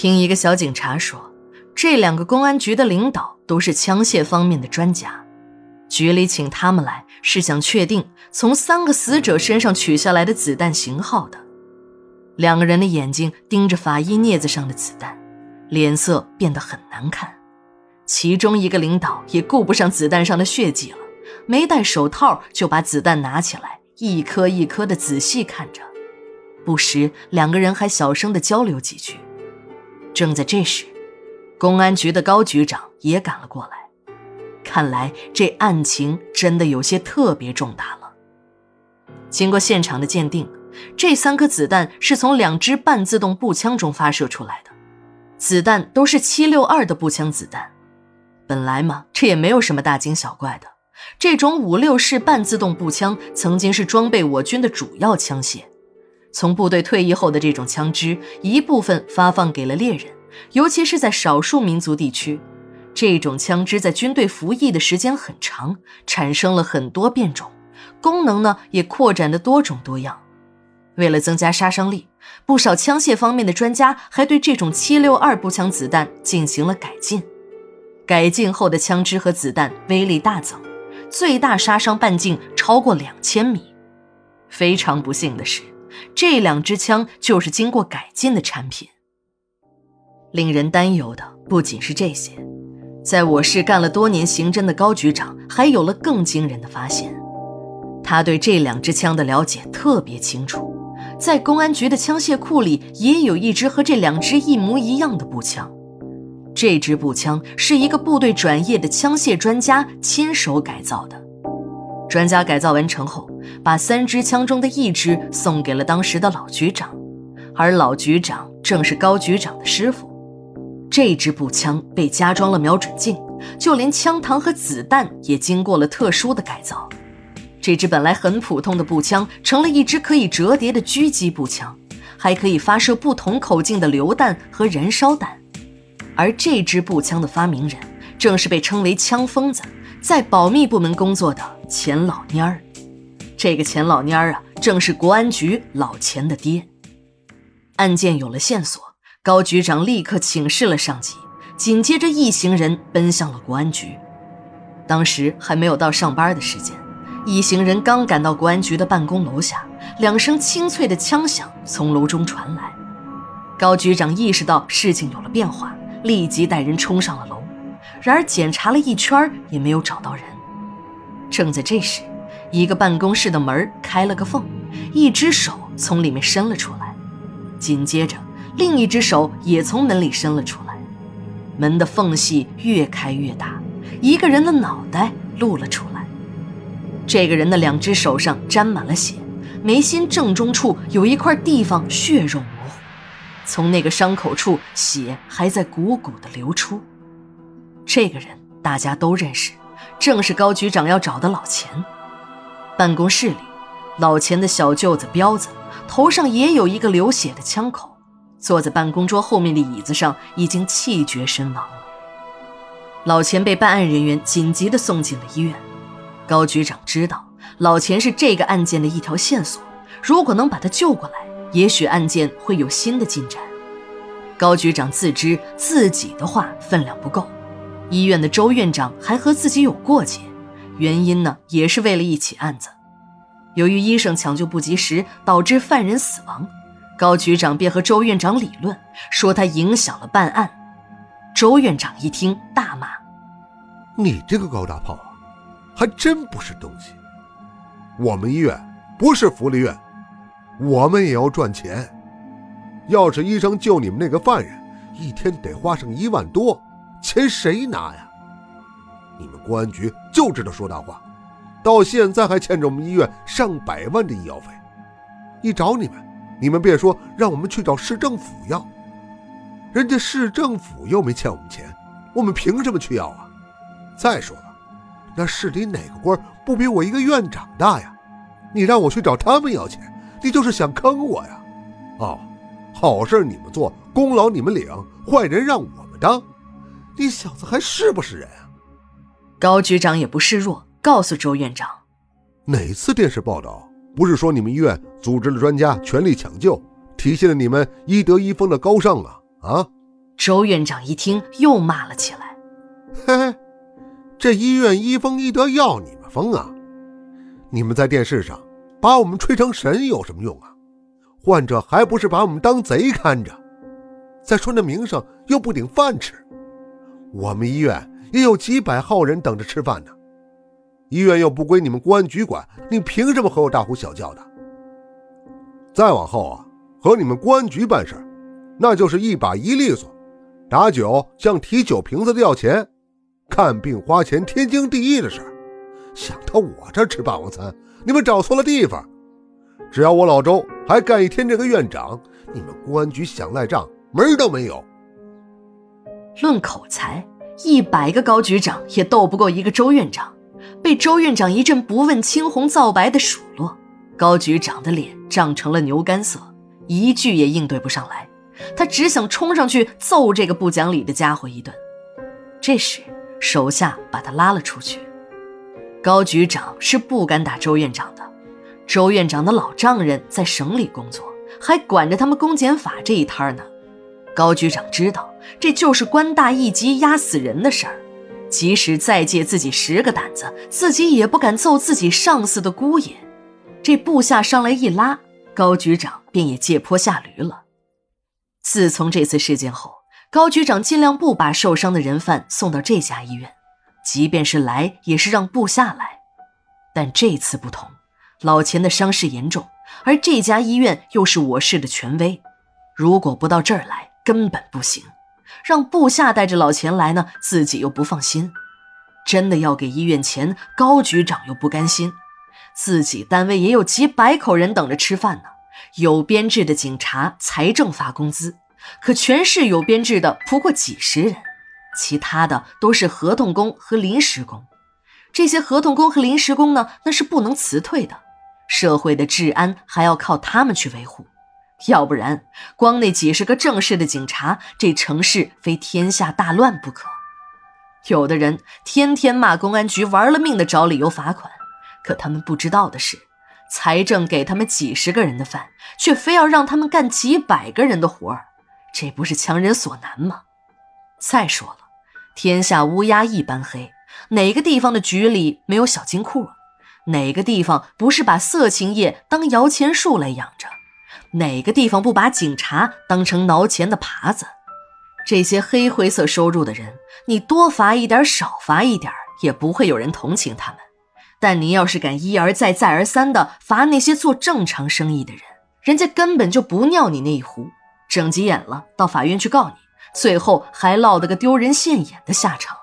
听一个小警察说，这两个公安局的领导都是枪械方面的专家，局里请他们来是想确定从三个死者身上取下来的子弹型号的。两个人的眼睛盯着法医镊子上的子弹，脸色变得很难看。其中一个领导也顾不上子弹上的血迹了，没戴手套就把子弹拿起来，一颗一颗的仔细看着，不时两个人还小声的交流几句。正在这时，公安局的高局长也赶了过来。看来这案情真的有些特别重大了。经过现场的鉴定，这三颗子弹是从两支半自动步枪中发射出来的，子弹都是七六二的步枪子弹。本来嘛，这也没有什么大惊小怪的。这种五六式半自动步枪曾经是装备我军的主要枪械。从部队退役后的这种枪支，一部分发放给了猎人，尤其是在少数民族地区，这种枪支在军队服役的时间很长，产生了很多变种，功能呢也扩展的多种多样。为了增加杀伤力，不少枪械方面的专家还对这种七六二步枪子弹进行了改进。改进后的枪支和子弹威力大增，最大杀伤半径超过两千米。非常不幸的是。这两支枪就是经过改进的产品。令人担忧的不仅是这些，在我市干了多年刑侦的高局长还有了更惊人的发现。他对这两支枪的了解特别清楚，在公安局的枪械库里也有一支和这两支一模一样的步枪。这支步枪是一个部队转业的枪械专家亲手改造的。专家改造完成后。把三支枪中的一支送给了当时的老局长，而老局长正是高局长的师傅。这支步枪被加装了瞄准镜，就连枪膛和子弹也经过了特殊的改造。这支本来很普通的步枪，成了一支可以折叠的狙击步枪，还可以发射不同口径的榴弹和燃烧弹。而这支步枪的发明人，正是被称为“枪疯子”在保密部门工作的钱老蔫儿。这个钱老蔫儿啊，正是国安局老钱的爹。案件有了线索，高局长立刻请示了上级，紧接着一行人奔向了国安局。当时还没有到上班的时间，一行人刚赶到国安局的办公楼下，两声清脆的枪响从楼中传来。高局长意识到事情有了变化，立即带人冲上了楼。然而检查了一圈也没有找到人。正在这时，一个办公室的门开了个缝，一只手从里面伸了出来，紧接着另一只手也从门里伸了出来，门的缝隙越开越大，一个人的脑袋露了出来。这个人的两只手上沾满了血，眉心正中处有一块地方血肉模糊，从那个伤口处血还在汩汩地流出。这个人大家都认识，正是高局长要找的老钱。办公室里，老钱的小舅子彪子头上也有一个流血的枪口，坐在办公桌后面的椅子上，已经气绝身亡了。老钱被办案人员紧急的送进了医院。高局长知道老钱是这个案件的一条线索，如果能把他救过来，也许案件会有新的进展。高局长自知自己的话分量不够，医院的周院长还和自己有过节。原因呢，也是为了一起案子。由于医生抢救不及时，导致犯人死亡，高局长便和周院长理论，说他影响了办案。周院长一听，大骂：“你这个高大炮啊，还真不是东西！我们医院不是福利院，我们也要赚钱。要是医生救你们那个犯人，一天得花上一万多，钱谁拿呀？”你们公安局就知道说大话，到现在还欠着我们医院上百万的医药费。一找你们，你们便说让我们去找市政府要。人家市政府又没欠我们钱，我们凭什么去要啊？再说了，那市里哪个官不比我一个院长大呀？你让我去找他们要钱，你就是想坑我呀？哦，好事你们做，功劳你们领，坏人让我们当，你小子还是不是人啊？高局长也不示弱，告诉周院长：“哪次电视报道不是说你们医院组织了专家全力抢救，体现了你们医德医风的高尚啊？啊，周院长一听，又骂了起来：“嘿嘿，这医院医风医德要你们疯啊！你们在电视上把我们吹成神有什么用啊？患者还不是把我们当贼看着？再说那名声又不顶饭吃，我们医院也有几百号人等着吃饭呢。医院又不归你们公安局管，你凭什么和我大呼小叫的？再往后啊，和你们公安局办事，那就是一把一利索。”打酒像提酒瓶子的要钱，看病花钱天经地义的事想到我这吃霸王餐，你们找错了地方。只要我老周还干一天这个院长，你们公安局想赖账门都没有。论口才，一百个高局长也斗不过一个周院长。被周院长一阵不问青红皂白的数落，高局长的脸涨成了牛肝色，一句也应对不上来。他只想冲上去揍这个不讲理的家伙一顿。这时，手下把他拉了出去。高局长是不敢打周院长的。周院长的老丈人在省里工作，还管着他们公检法这一摊呢。高局长知道这就是官大一级压死人的事儿，即使再借自己十个胆子，自己也不敢揍自己上司的姑爷。这部下上来一拉，高局长便也借坡下驴了。自从这次事件后，高局长尽量不把受伤的人犯送到这家医院，即便是来，也是让部下来。但这次不同，老钱的伤势严重，而这家医院又是我市的权威，如果不到这儿来，根本不行。让部下带着老钱来呢，自己又不放心。真的要给医院钱，高局长又不甘心，自己单位也有几百口人等着吃饭呢。有编制的警察、财政发工资，可全市有编制的不过几十人，其他的都是合同工和临时工。这些合同工和临时工呢，那是不能辞退的。社会的治安还要靠他们去维护，要不然光那几十个正式的警察，这城市非天下大乱不可。有的人天天骂公安局玩了命的找理由罚款，可他们不知道的是。财政给他们几十个人的饭，却非要让他们干几百个人的活儿，这不是强人所难吗？再说了，天下乌鸦一般黑，哪个地方的局里没有小金库？哪个地方不是把色情业当摇钱树来养着？哪个地方不把警察当成挠钱的耙子？这些黑灰色收入的人，你多罚一点，少罚一点，也不会有人同情他们。但你要是敢一而再、再而三的罚那些做正常生意的人，人家根本就不尿你那一壶，整急眼了，到法院去告你，最后还落得个丢人现眼的下场。